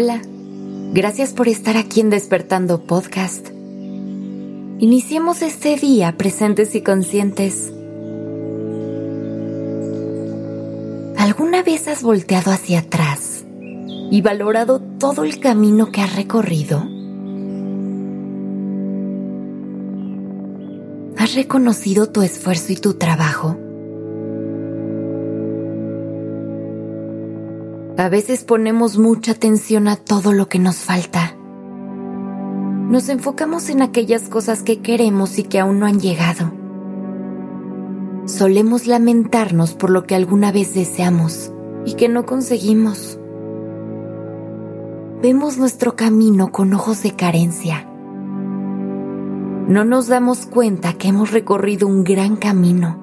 Hola, gracias por estar aquí en Despertando Podcast. Iniciemos este día presentes y conscientes. ¿Alguna vez has volteado hacia atrás y valorado todo el camino que has recorrido? ¿Has reconocido tu esfuerzo y tu trabajo? A veces ponemos mucha atención a todo lo que nos falta. Nos enfocamos en aquellas cosas que queremos y que aún no han llegado. Solemos lamentarnos por lo que alguna vez deseamos y que no conseguimos. Vemos nuestro camino con ojos de carencia. No nos damos cuenta que hemos recorrido un gran camino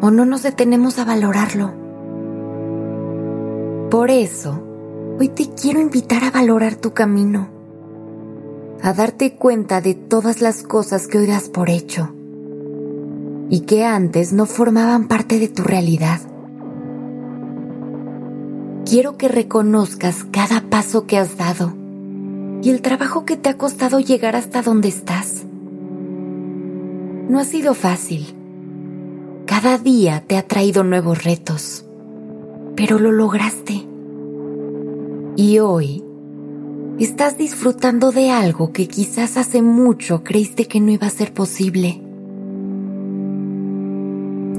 o no nos detenemos a valorarlo. Por eso, hoy te quiero invitar a valorar tu camino, a darte cuenta de todas las cosas que hoy das por hecho y que antes no formaban parte de tu realidad. Quiero que reconozcas cada paso que has dado y el trabajo que te ha costado llegar hasta donde estás. No ha sido fácil. Cada día te ha traído nuevos retos pero lo lograste. Y hoy estás disfrutando de algo que quizás hace mucho creíste que no iba a ser posible.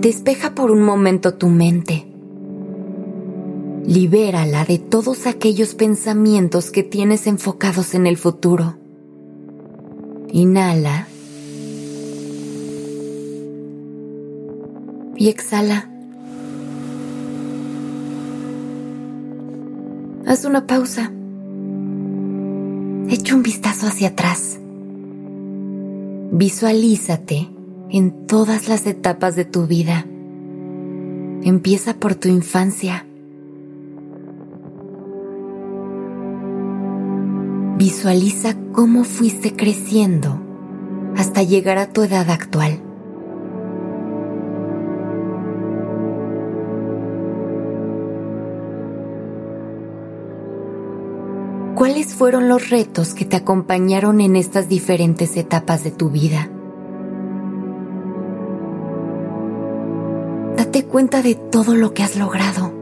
Despeja por un momento tu mente. Libérala de todos aquellos pensamientos que tienes enfocados en el futuro. Inhala. Y exhala. Haz una pausa. Echa un vistazo hacia atrás. Visualízate en todas las etapas de tu vida. Empieza por tu infancia. Visualiza cómo fuiste creciendo hasta llegar a tu edad actual. ¿Cuáles fueron los retos que te acompañaron en estas diferentes etapas de tu vida? Date cuenta de todo lo que has logrado.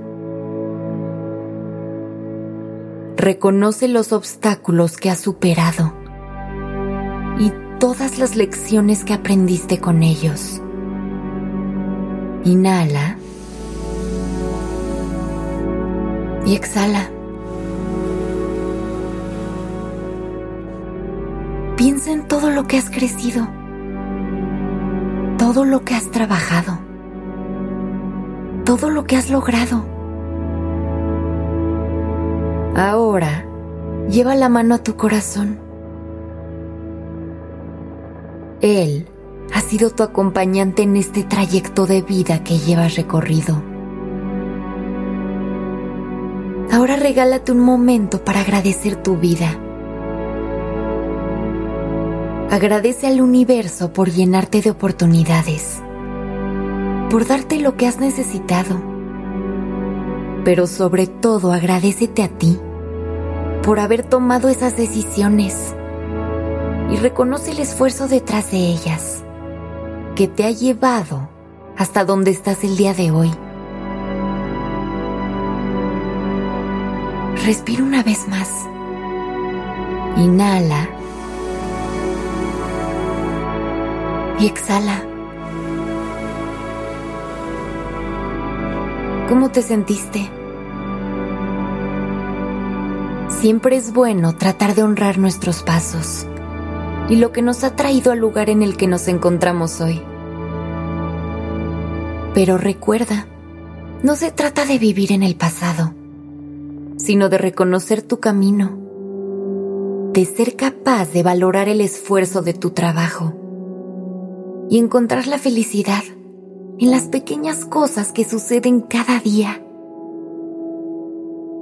Reconoce los obstáculos que has superado y todas las lecciones que aprendiste con ellos. Inhala y exhala. En todo lo que has crecido, todo lo que has trabajado, todo lo que has logrado. Ahora, lleva la mano a tu corazón. Él ha sido tu acompañante en este trayecto de vida que llevas recorrido. Ahora regálate un momento para agradecer tu vida Agradece al universo por llenarte de oportunidades, por darte lo que has necesitado, pero sobre todo agradecete a ti por haber tomado esas decisiones y reconoce el esfuerzo detrás de ellas que te ha llevado hasta donde estás el día de hoy. Respira una vez más. Inhala. Y exhala. ¿Cómo te sentiste? Siempre es bueno tratar de honrar nuestros pasos y lo que nos ha traído al lugar en el que nos encontramos hoy. Pero recuerda, no se trata de vivir en el pasado, sino de reconocer tu camino, de ser capaz de valorar el esfuerzo de tu trabajo y encontrar la felicidad en las pequeñas cosas que suceden cada día.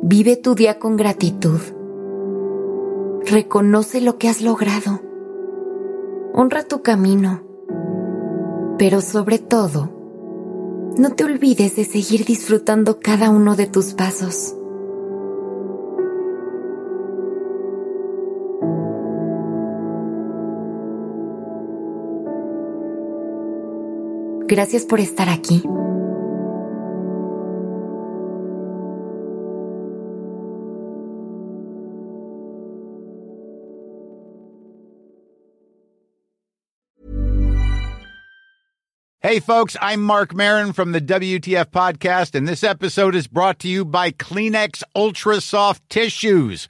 Vive tu día con gratitud. Reconoce lo que has logrado. Honra tu camino. Pero sobre todo, no te olvides de seguir disfrutando cada uno de tus pasos. Gracias por estar aquí. Hey, folks, I'm Mark Marin from the WTF Podcast, and this episode is brought to you by Kleenex Ultra Soft Tissues